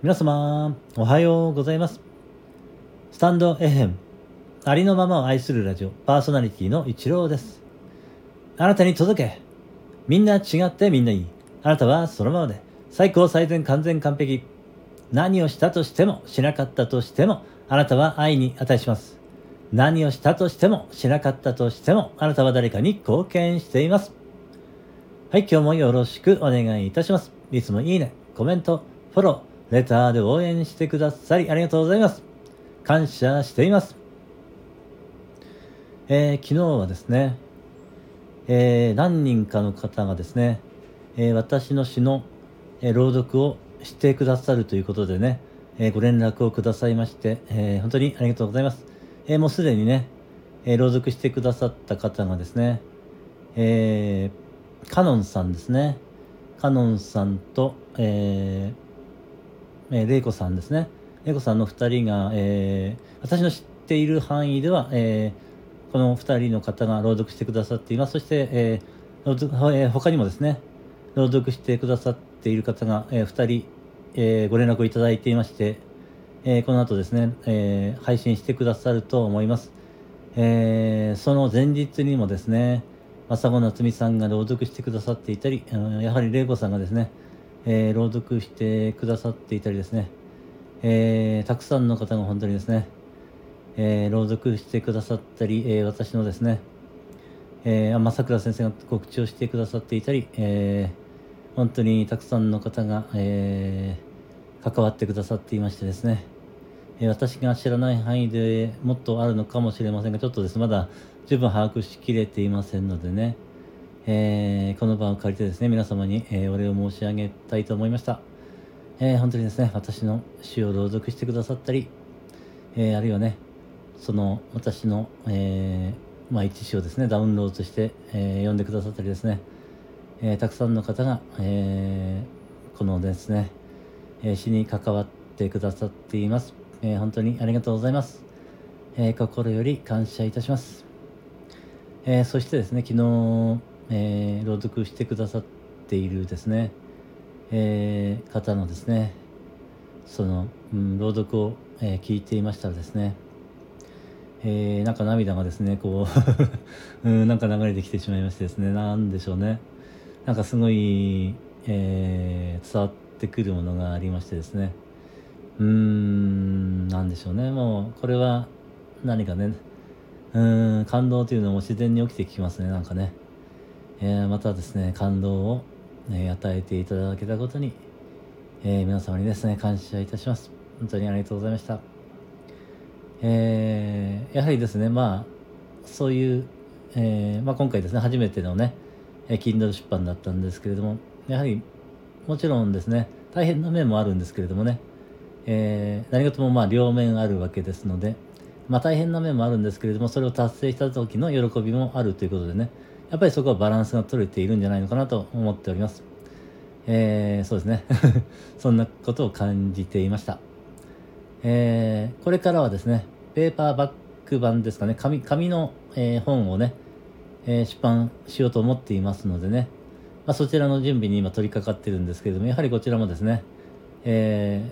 皆様、おはようございます。スタンド FM、ありのままを愛するラジオ、パーソナリティの一郎です。あなたに届け。みんな違ってみんないい。あなたはそのままで、最高最善完全完璧。何をしたとしても、しなかったとしても、あなたは愛に値します。何をしたとしても、しなかったとしても、あなたは誰かに貢献しています。はい、今日もよろしくお願いいたします。いつもいいね、コメント、フォロー、レターで応援してくださりありがとうございます。感謝しています。えー昨日はですね、えー何人かの方がですね、えー私の詩の、え朗読をしてくださるということでね、えご連絡をくださいまして、え本当にありがとうございます。えもうすでにね、え朗読してくださった方がですね、えーカノンさんですね。カノンさんと、えーえー、レイコさんですね。レイコさんの2人が、えー私の知っている範囲では、えーこの2人の方が朗読してくださっています。そして、えーえー他にもですね、朗読してくださっている方が、え2人、えーご連絡をいただいていまして、えーこの後ですね、えー配信してくださると思います。えーその前日にもですね、正子夏美さんが朗読してくださっていたり、やはり玲子さんがですね、えー朗読してくださっていたりですね、えーたくさんの方が本当にですね、えー朗読してくださったり、え私のですね、えー、あ正倉先生が告知をしてくださっていたり、え本当にたくさんの方が、え関わってくださっていましてですね、え私が知らない範囲でもっとあるのかもしれませんが、ちょっとです、まだ十分把握しきれていませんのでね、えーこの場を借りてですね、皆様に、えーお礼を申し上げたいと思いました。えー本当にですね、私の詩を朗読してくださったり、えあるいはね、その私の、えーまあ、一詩をですね、ダウンロードして、え読んでくださったりですね、えたくさんの方が、えこのですね、えー詩に関わってくださっています。え本当にありがとうございます。え心より感謝いたします。えそしてですね、昨日、えー朗読してくださっているですね、えー方のですね、その、うん、朗読を、えー聞いていましたらですね、えーなんか涙がですね、こう、うん、なんか流れてきてしまいましてですね、なんでしょうね。なんかすごい、えー伝わってくるものがありましてですね、うーん、なんでしょうね。もう、これは何かね、うーん、感動というのも自然に起きてきますね、なんかね。えーまたですね、感動を、え与えていただけたことに、えー皆様にですね、感謝いたします。本当にありがとうございました。えーやはりですね、まあ、そういう、えまあ、今回ですね、初めてのね、えー Kindle 出版だったんですけれども、やはり、もちろんですね、大変な面もあるんですけれどもね、え何事もまあ両面あるわけですので、まあ大変な面もあるんですけれども、それを達成した時の喜びもあるということでね、やっぱりそこはバランスが取れているんじゃないのかなと思っております。えーそうですね。そんなことを感じていました。えーこれからはですね、ペーパーバック版ですかね、紙紙の、えー本をね、えー出版しようと思っていますのでね、まあ、そちらの準備に今取り掛かってるんですけれども、やはりこちらもですね、え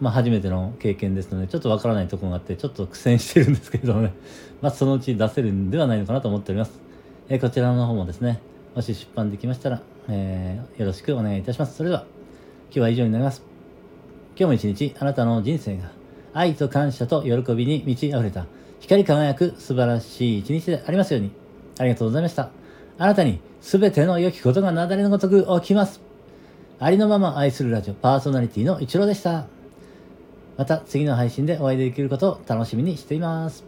ーまあ、初めての経験ですので、ちょっとわからないところがあって、ちょっと苦戦してるんですけれどもね、まあ、そのうち出せるんではないのかなと思っております。えこちらの方もですね、もし出版できましたら、えーよろしくお願いいたします。それでは、今日は以上になります。今日も一日あなたの人生が愛と感謝と喜びに満ち溢れた光り輝く素晴らしい一日でありますように。ありがとうございました。あなたに全ての良きことが雪崩のごとく起きます。ありのまま愛するラジオパーソナリティの一郎でした。また次の配信でお会いできることを楽しみにしています。